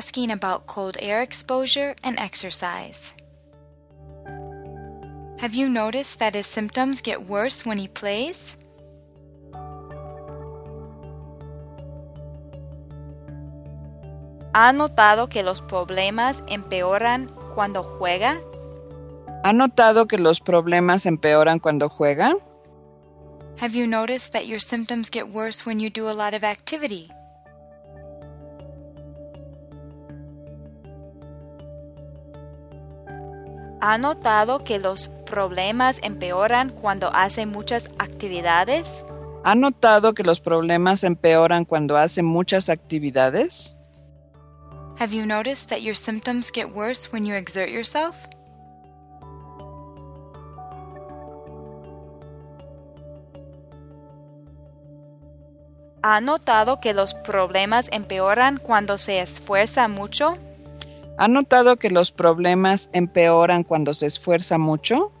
asking about cold air exposure and exercise. Have you noticed that his symptoms get worse when he plays? ¿Ha notado que los problemas empeoran cuando juega? ¿Ha notado que los problemas empeoran cuando juega? Have you noticed that your symptoms get worse when you do a lot of activity? ¿Ha notado que los problemas empeoran cuando hace muchas actividades? ¿Ha notado que los problemas empeoran cuando hace muchas actividades? Have you noticed that your symptoms get worse when you exert yourself? ¿Ha notado que los problemas empeoran cuando se esfuerza mucho? ¿Ha notado que los problemas empeoran cuando se esfuerza mucho?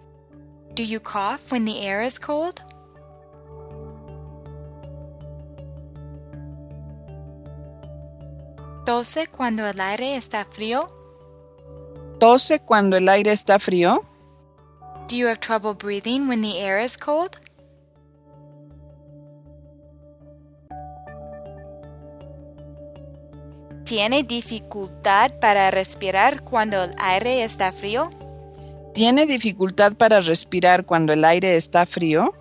Do you cough when the air is cold? ¿Tose cuando el aire está frío? ¿Tose cuando el aire está frío? Do you have trouble breathing when the air is cold? ¿Tiene dificultad para respirar cuando el aire está frío? ¿Tiene dificultad para respirar cuando el aire está frío?